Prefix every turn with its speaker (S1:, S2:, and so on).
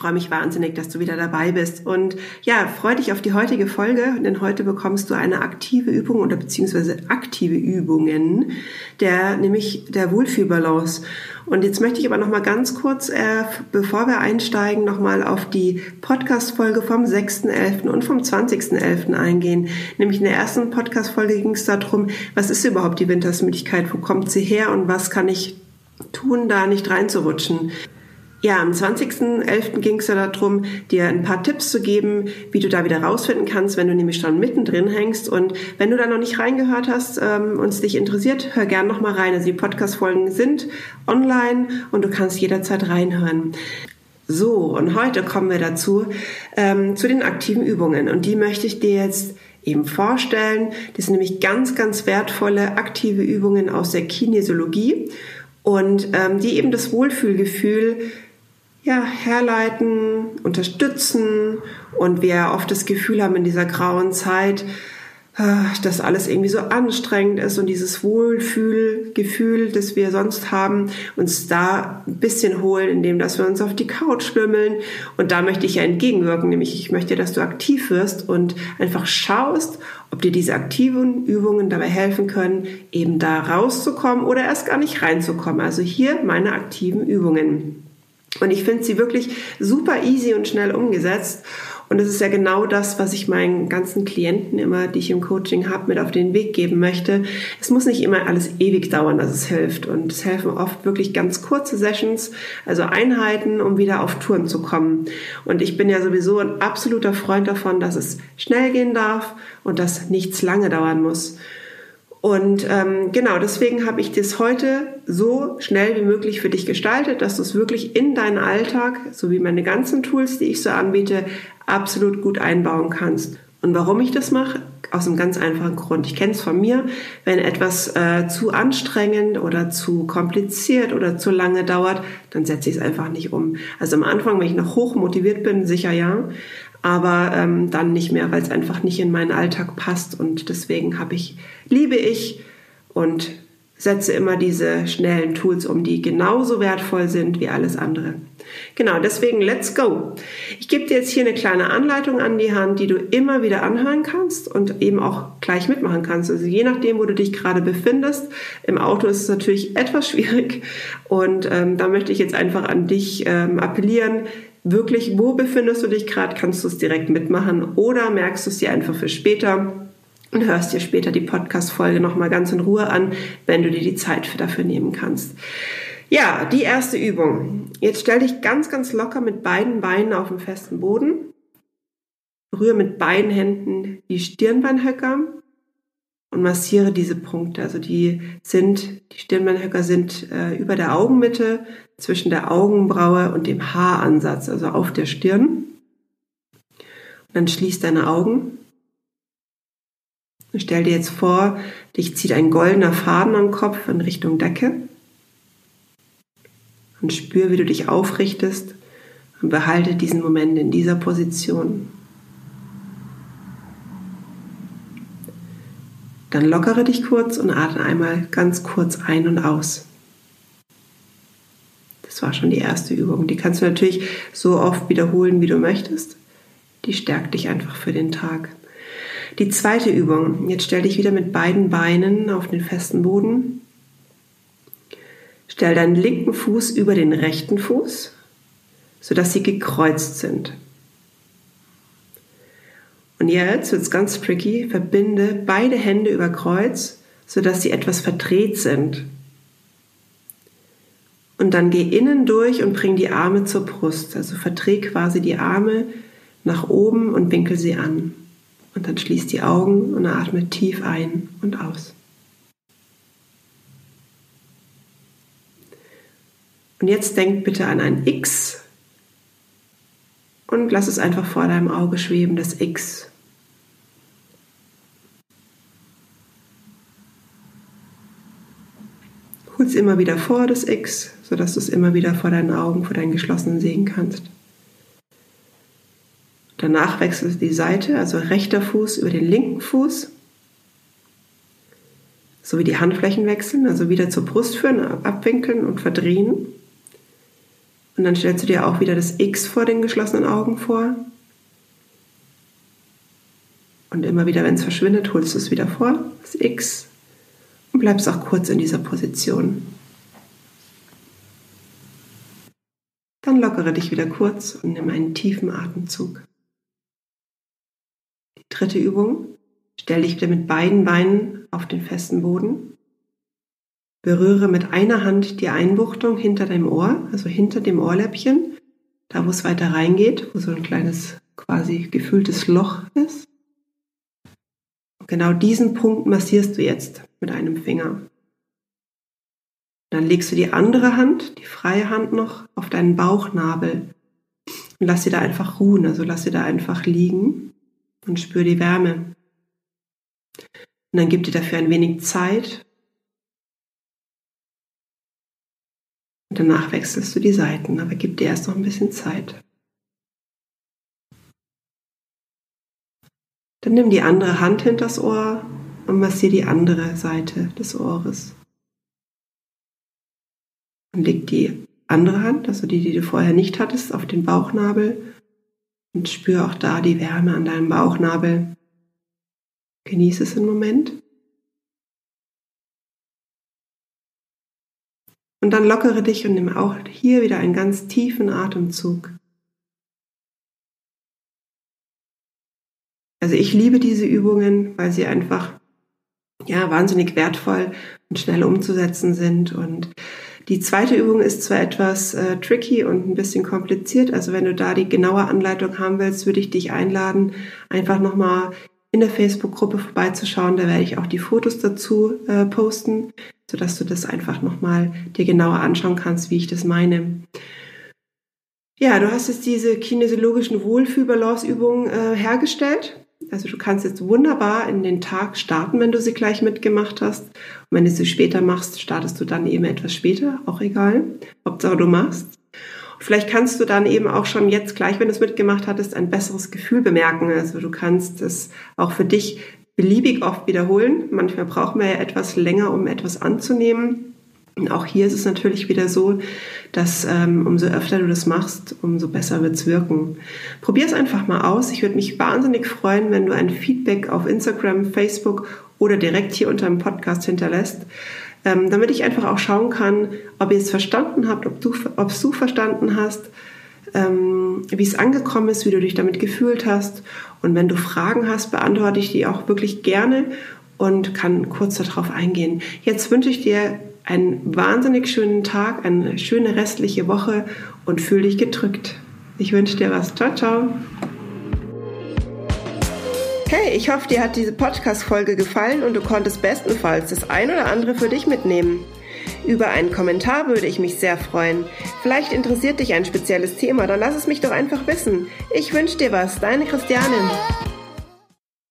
S1: Ich freue mich wahnsinnig, dass du wieder dabei bist. Und ja, freue dich auf die heutige Folge, denn heute bekommst du eine aktive Übung oder beziehungsweise aktive Übungen, der, nämlich der Wohlfühlbalance. Und jetzt möchte ich aber noch mal ganz kurz, äh, bevor wir einsteigen, noch mal auf die Podcast-Folge vom 6.11. und vom 20.11. eingehen. Nämlich in der ersten Podcast-Folge ging es darum, was ist überhaupt die Wintersmüdigkeit, wo kommt sie her und was kann ich tun, da nicht reinzurutschen. Ja, am 20.11. ging es ja darum, dir ein paar Tipps zu geben, wie du da wieder rausfinden kannst, wenn du nämlich schon mittendrin hängst. Und wenn du da noch nicht reingehört hast ähm, und es dich interessiert, hör gern noch mal rein. Also die Podcast-Folgen sind online und du kannst jederzeit reinhören. So, und heute kommen wir dazu, ähm, zu den aktiven Übungen. Und die möchte ich dir jetzt eben vorstellen. Das sind nämlich ganz, ganz wertvolle aktive Übungen aus der Kinesiologie und ähm, die eben das Wohlfühlgefühl ja, herleiten, unterstützen und wir oft das Gefühl haben in dieser grauen Zeit, äh, dass alles irgendwie so anstrengend ist und dieses Wohlfühlgefühl, das wir sonst haben, uns da ein bisschen holen, indem dass wir uns auf die Couch schwimmeln. Und da möchte ich ja entgegenwirken, nämlich ich möchte, dass du aktiv wirst und einfach schaust, ob dir diese aktiven Übungen dabei helfen können, eben da rauszukommen oder erst gar nicht reinzukommen. Also hier meine aktiven Übungen. Und ich finde sie wirklich super easy und schnell umgesetzt. Und es ist ja genau das, was ich meinen ganzen Klienten immer, die ich im Coaching habe, mit auf den Weg geben möchte. Es muss nicht immer alles ewig dauern, dass es hilft. Und es helfen oft wirklich ganz kurze Sessions, also Einheiten, um wieder auf Touren zu kommen. Und ich bin ja sowieso ein absoluter Freund davon, dass es schnell gehen darf und dass nichts lange dauern muss. Und ähm, genau deswegen habe ich das heute so schnell wie möglich für dich gestaltet, dass du es wirklich in deinen Alltag, sowie meine ganzen Tools, die ich so anbiete, absolut gut einbauen kannst. Und warum ich das mache? Aus einem ganz einfachen Grund. Ich kenne es von mir, wenn etwas äh, zu anstrengend oder zu kompliziert oder zu lange dauert, dann setze ich es einfach nicht um. Also am Anfang, wenn ich noch hoch motiviert bin, sicher ja aber ähm, dann nicht mehr, weil es einfach nicht in meinen Alltag passt. Und deswegen habe ich, liebe ich und setze immer diese schnellen Tools um, die genauso wertvoll sind wie alles andere. Genau, deswegen let's go. Ich gebe dir jetzt hier eine kleine Anleitung an die Hand, die du immer wieder anhören kannst und eben auch gleich mitmachen kannst. Also je nachdem, wo du dich gerade befindest. Im Auto ist es natürlich etwas schwierig und ähm, da möchte ich jetzt einfach an dich ähm, appellieren, wirklich, wo befindest du dich gerade, kannst du es direkt mitmachen oder merkst du es dir einfach für später und hörst dir später die Podcast-Folge nochmal ganz in Ruhe an, wenn du dir die Zeit für dafür nehmen kannst. Ja, die erste Übung. Jetzt stell dich ganz, ganz locker mit beiden Beinen auf dem festen Boden. Rühre mit beiden Händen die Stirnbeinhöcker und massiere diese Punkte. Also die sind, die Stirnbeinhöcker sind äh, über der Augenmitte zwischen der Augenbraue und dem Haaransatz, also auf der Stirn. Und dann schließ deine Augen. Und stell dir jetzt vor, dich zieht ein goldener Faden am Kopf in Richtung Decke. Und spür, wie du dich aufrichtest und behalte diesen Moment in dieser Position. Dann lockere dich kurz und atme einmal ganz kurz ein und aus. Das war schon die erste Übung. Die kannst du natürlich so oft wiederholen, wie du möchtest. Die stärkt dich einfach für den Tag. Die zweite Übung. Jetzt stell dich wieder mit beiden Beinen auf den festen Boden. Stell deinen linken Fuß über den rechten Fuß, sodass sie gekreuzt sind. Und jetzt wird es ganz tricky. Verbinde beide Hände über Kreuz, sodass sie etwas verdreht sind. Und dann geh innen durch und bring die Arme zur Brust. Also verdreh quasi die Arme nach oben und winkel sie an. Und dann schließ die Augen und atme tief ein und aus. Und jetzt denk bitte an ein X und lass es einfach vor deinem Auge schweben, das X. Hol es immer wieder vor, das X, sodass du es immer wieder vor deinen Augen, vor deinen geschlossenen sehen kannst. Danach wechselst du die Seite, also rechter Fuß über den linken Fuß. So wie die Handflächen wechseln, also wieder zur Brust führen, abwinkeln und verdrehen. Und dann stellst du dir auch wieder das X vor den geschlossenen Augen vor. Und immer wieder, wenn es verschwindet, holst du es wieder vor, das X, und bleibst auch kurz in dieser Position. Lockere dich wieder kurz und nimm einen tiefen Atemzug. Die dritte Übung. Stell dich wieder mit beiden Beinen auf den festen Boden. Berühre mit einer Hand die Einbuchtung hinter deinem Ohr, also hinter dem Ohrläppchen, da wo es weiter reingeht, wo so ein kleines quasi gefühltes Loch ist. Und genau diesen Punkt massierst du jetzt mit einem Finger. Dann legst du die andere Hand, die freie Hand noch, auf deinen Bauchnabel und lass sie da einfach ruhen, also lass sie da einfach liegen und spür die Wärme. Und dann gib dir dafür ein wenig Zeit. Und danach wechselst du die Seiten, aber gib dir erst noch ein bisschen Zeit. Dann nimm die andere Hand hinters Ohr und massier die andere Seite des Ohres. Und leg die andere Hand, also die, die du vorher nicht hattest, auf den Bauchnabel und spür auch da die Wärme an deinem Bauchnabel. Genieße es im Moment. Und dann lockere dich und nimm auch hier wieder einen ganz tiefen Atemzug. Also ich liebe diese Übungen, weil sie einfach ja wahnsinnig wertvoll und schnell umzusetzen sind und die zweite Übung ist zwar etwas äh, tricky und ein bisschen kompliziert, also wenn du da die genaue Anleitung haben willst, würde ich dich einladen, einfach nochmal in der Facebook-Gruppe vorbeizuschauen. Da werde ich auch die Fotos dazu äh, posten, sodass du das einfach nochmal dir genauer anschauen kannst, wie ich das meine. Ja, du hast jetzt diese kinesiologischen Wohlfühl-Balance-Übungen äh, hergestellt. Also du kannst jetzt wunderbar in den Tag starten, wenn du sie gleich mitgemacht hast. Und wenn du sie später machst, startest du dann eben etwas später, auch egal. Hauptsache du machst. vielleicht kannst du dann eben auch schon jetzt gleich, wenn du es mitgemacht hattest, ein besseres Gefühl bemerken. Also du kannst es auch für dich beliebig oft wiederholen. Manchmal braucht man ja etwas länger, um etwas anzunehmen. Auch hier ist es natürlich wieder so, dass ähm, umso öfter du das machst, umso besser wird's wirken. Probier es einfach mal aus. Ich würde mich wahnsinnig freuen, wenn du ein Feedback auf Instagram, Facebook oder direkt hier unter dem Podcast hinterlässt, ähm, damit ich einfach auch schauen kann, ob ihr es verstanden habt, ob du ob du verstanden hast, ähm, wie es angekommen ist, wie du dich damit gefühlt hast. Und wenn du Fragen hast, beantworte ich die auch wirklich gerne und kann kurz darauf eingehen. Jetzt wünsche ich dir einen wahnsinnig schönen Tag, eine schöne restliche Woche und fühl dich gedrückt. Ich wünsche dir was. Ciao, ciao. Hey, ich hoffe, dir hat diese Podcast-Folge gefallen und du konntest bestenfalls das ein oder andere für dich mitnehmen. Über einen Kommentar würde ich mich sehr freuen. Vielleicht interessiert dich ein spezielles Thema, dann lass es mich doch einfach wissen. Ich wünsche dir was, deine Christianin.